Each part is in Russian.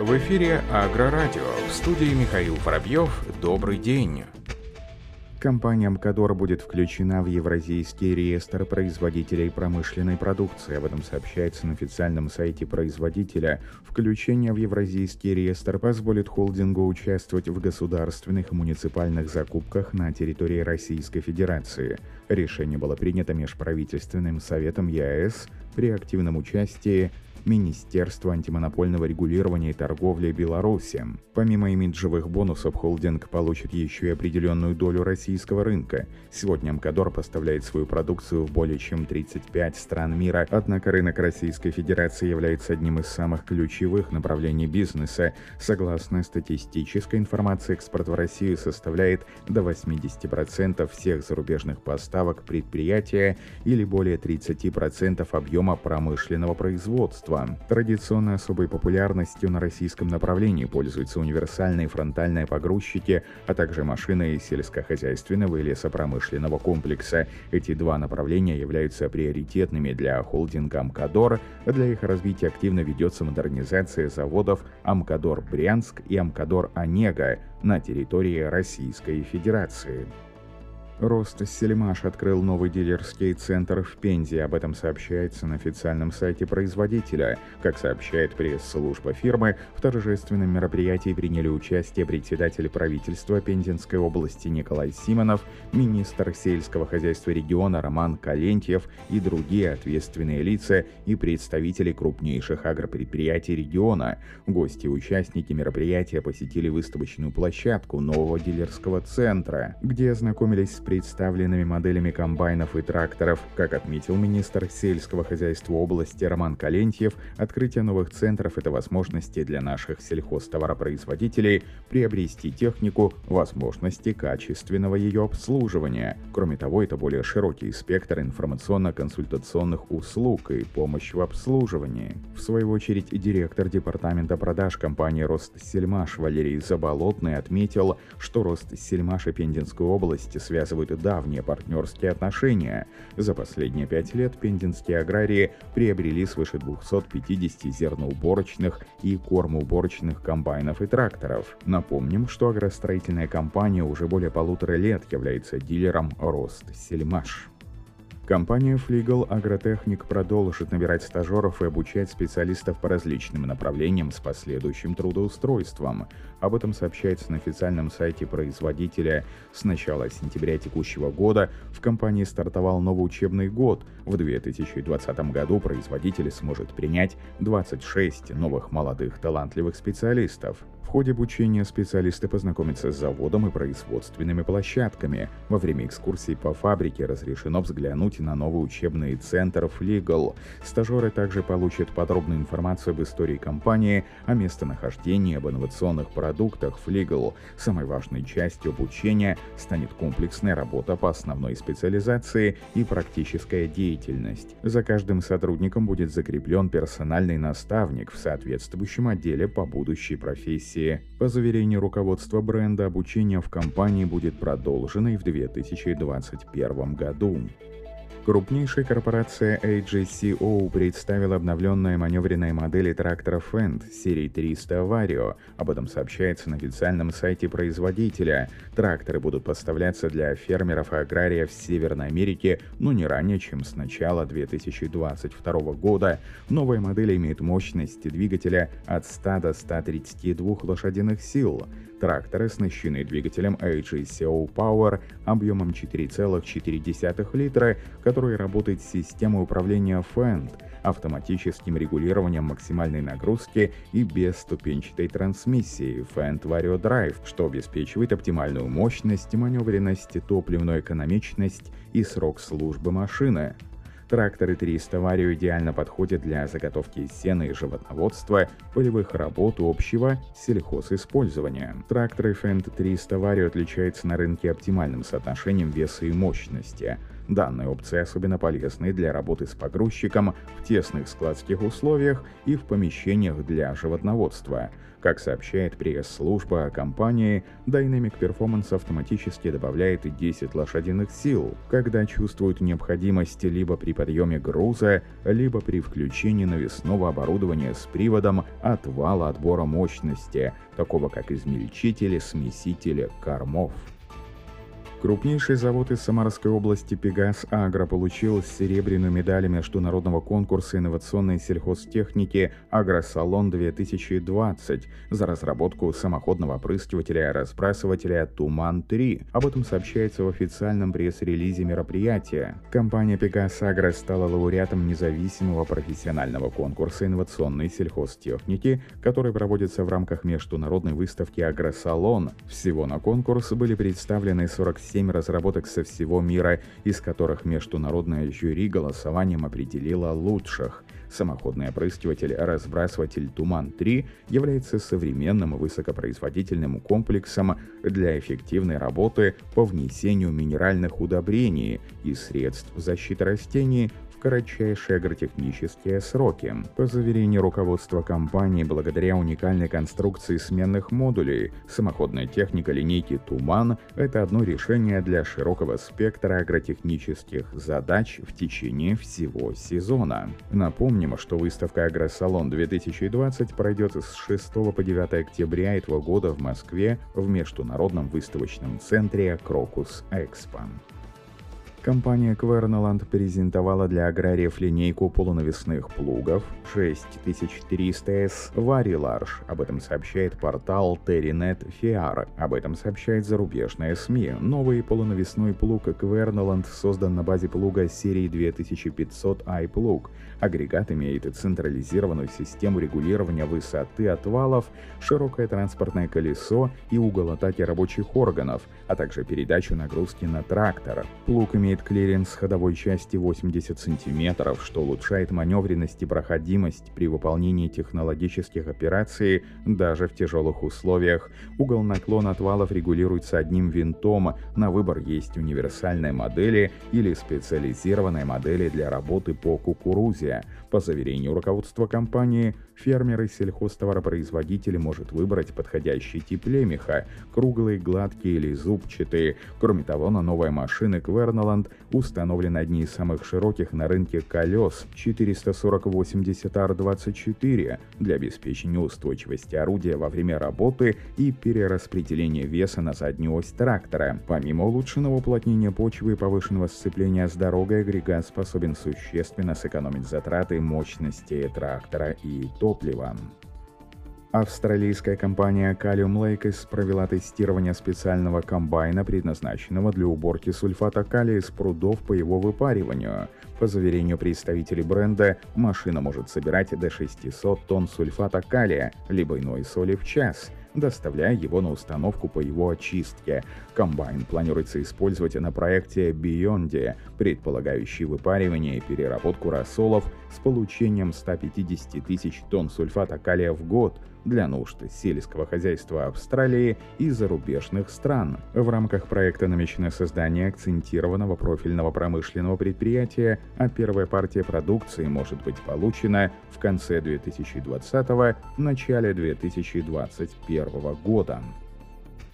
В эфире Агрорадио. В студии Михаил Воробьев. Добрый день. Компания «Мкадор» будет включена в Евразийский реестр производителей промышленной продукции. Об этом сообщается на официальном сайте производителя. Включение в Евразийский реестр позволит холдингу участвовать в государственных и муниципальных закупках на территории Российской Федерации. Решение было принято межправительственным советом ЕАЭС при активном участии Министерства антимонопольного регулирования и торговли Беларуси. Помимо имиджевых бонусов, холдинг получит еще и определенную долю российского рынка. Сегодня Мкадор поставляет свою продукцию в более чем 35 стран мира, однако рынок Российской Федерации является одним из самых ключевых направлений бизнеса. Согласно статистической информации, экспорт в Россию составляет до 80% всех зарубежных поставок предприятия или более 30% объема промышленного производства производства. Традиционно особой популярностью на российском направлении пользуются универсальные фронтальные погрузчики, а также машины сельскохозяйственного и лесопромышленного комплекса. Эти два направления являются приоритетными для холдинга «Амкадор». Для их развития активно ведется модернизация заводов «Амкадор Брянск» и «Амкадор Онега» на территории Российской Федерации. Рост Сельмаш открыл новый дилерский центр в Пензе. Об этом сообщается на официальном сайте производителя. Как сообщает пресс-служба фирмы, в торжественном мероприятии приняли участие председатель правительства Пензенской области Николай Симонов, министр сельского хозяйства региона Роман Калентьев и другие ответственные лица и представители крупнейших агропредприятий региона. Гости и участники мероприятия посетили выставочную площадку нового дилерского центра, где ознакомились с представленными моделями комбайнов и тракторов. Как отметил министр сельского хозяйства области Роман Калентьев, открытие новых центров – это возможности для наших сельхозтоваропроизводителей приобрести технику, возможности качественного ее обслуживания. Кроме того, это более широкий спектр информационно-консультационных услуг и помощь в обслуживании. В свою очередь, директор департамента продаж компании «Ростсельмаш» Валерий Заболотный отметил, что «Ростсельмаш» и Пензенской области связывают поддерживают давние партнерские отношения. За последние пять лет пендинские аграрии приобрели свыше 250 зерноуборочных и кормоуборочных комбайнов и тракторов. Напомним, что агростроительная компания уже более полутора лет является дилером Рост Сельмаш. Компания Flegal Агротехник продолжит набирать стажеров и обучать специалистов по различным направлениям с последующим трудоустройством. Об этом сообщается на официальном сайте производителя. С начала сентября текущего года в компании стартовал новый учебный год. В 2020 году производитель сможет принять 26 новых молодых талантливых специалистов. В ходе обучения специалисты познакомятся с заводом и производственными площадками. Во время экскурсий по фабрике разрешено взглянуть на новый учебный центр Флигл. Стажеры также получат подробную информацию об истории компании, о местонахождении, об инновационных продуктах Флигл. Самой важной частью обучения станет комплексная работа по основной специализации и практическая деятельность. За каждым сотрудником будет закреплен персональный наставник в соответствующем отделе по будущей профессии. По заверению руководства бренда, обучение в компании будет продолжено и в 2021 году. Крупнейшая корпорация AGCO представила обновленные маневренные модели трактора Fendt серии 300 Vario. Об этом сообщается на официальном сайте производителя. Тракторы будут поставляться для фермеров и аграриев Северной Америки, но не ранее, чем с начала 2022 года. Новая модель имеет мощность двигателя от 100 до 132 лошадиных сил. Тракторы оснащены двигателем AGCO Power объемом 4,4 литра, который работает с системой управления Fendt, автоматическим регулированием максимальной нагрузки и бесступенчатой трансмиссией Fendt Vario Drive, что обеспечивает оптимальную мощность, маневренность, топливную экономичность и срок службы машины. Тракторы 300 Vario идеально подходят для заготовки сена и животноводства, полевых работ общего сельхозиспользования. Тракторы Fendt 300 Vario отличаются на рынке оптимальным соотношением веса и мощности – Данные опции особенно полезны для работы с погрузчиком в тесных складских условиях и в помещениях для животноводства – как сообщает пресс-служба компании, Dynamic Performance автоматически добавляет 10 лошадиных сил, когда чувствует необходимость либо при подъеме груза, либо при включении навесного оборудования с приводом отвала отбора мощности, такого как измельчители, смесители, кормов. Крупнейший завод из Самарской области «Пегас Агро» получил серебряную медаль международного конкурса инновационной сельхозтехники «Агросалон-2020» за разработку самоходного опрыскивателя-разбрасывателя «Туман-3». Об этом сообщается в официальном пресс-релизе мероприятия. Компания «Пегас Агро» стала лауреатом независимого профессионального конкурса инновационной сельхозтехники, который проводится в рамках международной выставки «Агросалон». Всего на конкурс были представлены 47 7 разработок со всего мира, из которых международное жюри голосованием определило лучших. Самоходный опрыскиватель-разбрасыватель «Туман-3» является современным высокопроизводительным комплексом для эффективной работы по внесению минеральных удобрений и средств защиты растений кратчайшие агротехнические сроки. По заверению руководства компании, благодаря уникальной конструкции сменных модулей, самоходная техника линейки «Туман» — это одно решение для широкого спектра агротехнических задач в течение всего сезона. Напомним, что выставка «Агросалон-2020» пройдет с 6 по 9 октября этого года в Москве в Международном выставочном центре «Крокус Экспо». Компания Kverneland презентовала для аграриев линейку полунавесных плугов 6300S Varilarge. Об этом сообщает портал Terre-net.fr. Об этом сообщает зарубежная СМИ. Новый полунавесной плуг Kverneland создан на базе плуга серии 2500 i-Plough. Агрегат имеет централизированную систему регулирования высоты отвалов, широкое транспортное колесо и угол атаки рабочих органов, а также передачу нагрузки на трактор. Плуг имеет имеет клиренс ходовой части 80 см, что улучшает маневренность и проходимость при выполнении технологических операций даже в тяжелых условиях. Угол наклона отвалов регулируется одним винтом, на выбор есть универсальные модели или специализированные модели для работы по кукурузе. По заверению руководства компании, фермер и сельхозтоваропроизводитель может выбрать подходящий тип лемеха – круглый, гладкий или зубчатый. Кроме того, на новой машины Querneland Land установлены одни из самых широких на рынке колес 440-80R24 для обеспечения устойчивости орудия во время работы и перераспределения веса на заднюю ось трактора. Помимо улучшенного уплотнения почвы и повышенного сцепления с дорогой, агрегат способен существенно сэкономить затраты мощности трактора и топлива. Австралийская компания Callium Lakes провела тестирование специального комбайна, предназначенного для уборки сульфата калия из прудов по его выпариванию. По заверению представителей бренда, машина может собирать до 600 тонн сульфата калия, либо иной соли в час – доставляя его на установку по его очистке. Комбайн планируется использовать на проекте Beyond, предполагающий выпаривание и переработку рассолов с получением 150 тысяч тонн сульфата калия в год для нужд сельского хозяйства Австралии и зарубежных стран. В рамках проекта намечено создание акцентированного профильного промышленного предприятия, а первая партия продукции может быть получена в конце 2020 начале 2021 2021 года.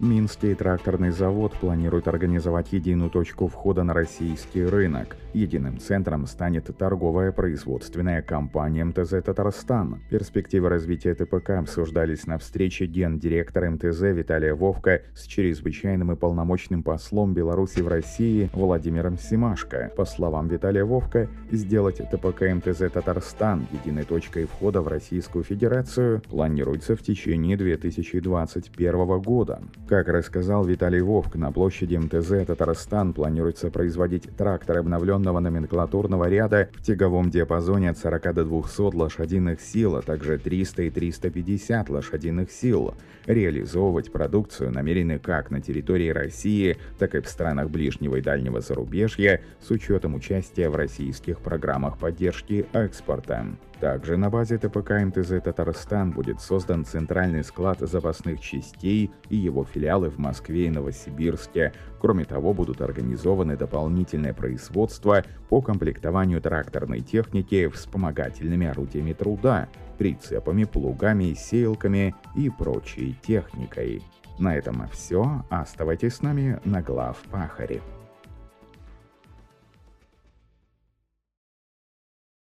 Минский тракторный завод планирует организовать единую точку входа на российский рынок. Единым центром станет торговая производственная компания МТЗ «Татарстан». Перспективы развития ТПК обсуждались на встрече гендиректора МТЗ Виталия Вовка с чрезвычайным и полномочным послом Беларуси в России Владимиром Симашко. По словам Виталия Вовка, сделать ТПК МТЗ «Татарстан» единой точкой входа в Российскую Федерацию планируется в течение 2021 года. Как рассказал Виталий Вовк, на площади МТЗ Татарстан планируется производить тракторы обновленного номенклатурного ряда в тяговом диапазоне от 40 до 200 лошадиных сил, а также 300 и 350 лошадиных сил. Реализовывать продукцию намерены как на территории России, так и в странах ближнего и дальнего зарубежья с учетом участия в российских программах поддержки экспорта. Также на базе ТПК МТЗ «Татарстан» будет создан центральный склад запасных частей и его филиал филиалы в Москве и Новосибирске. Кроме того, будут организованы дополнительное производство по комплектованию тракторной техники вспомогательными орудиями труда, прицепами, плугами, сеялками и прочей техникой. На этом все. Оставайтесь с нами на глав Пахаре.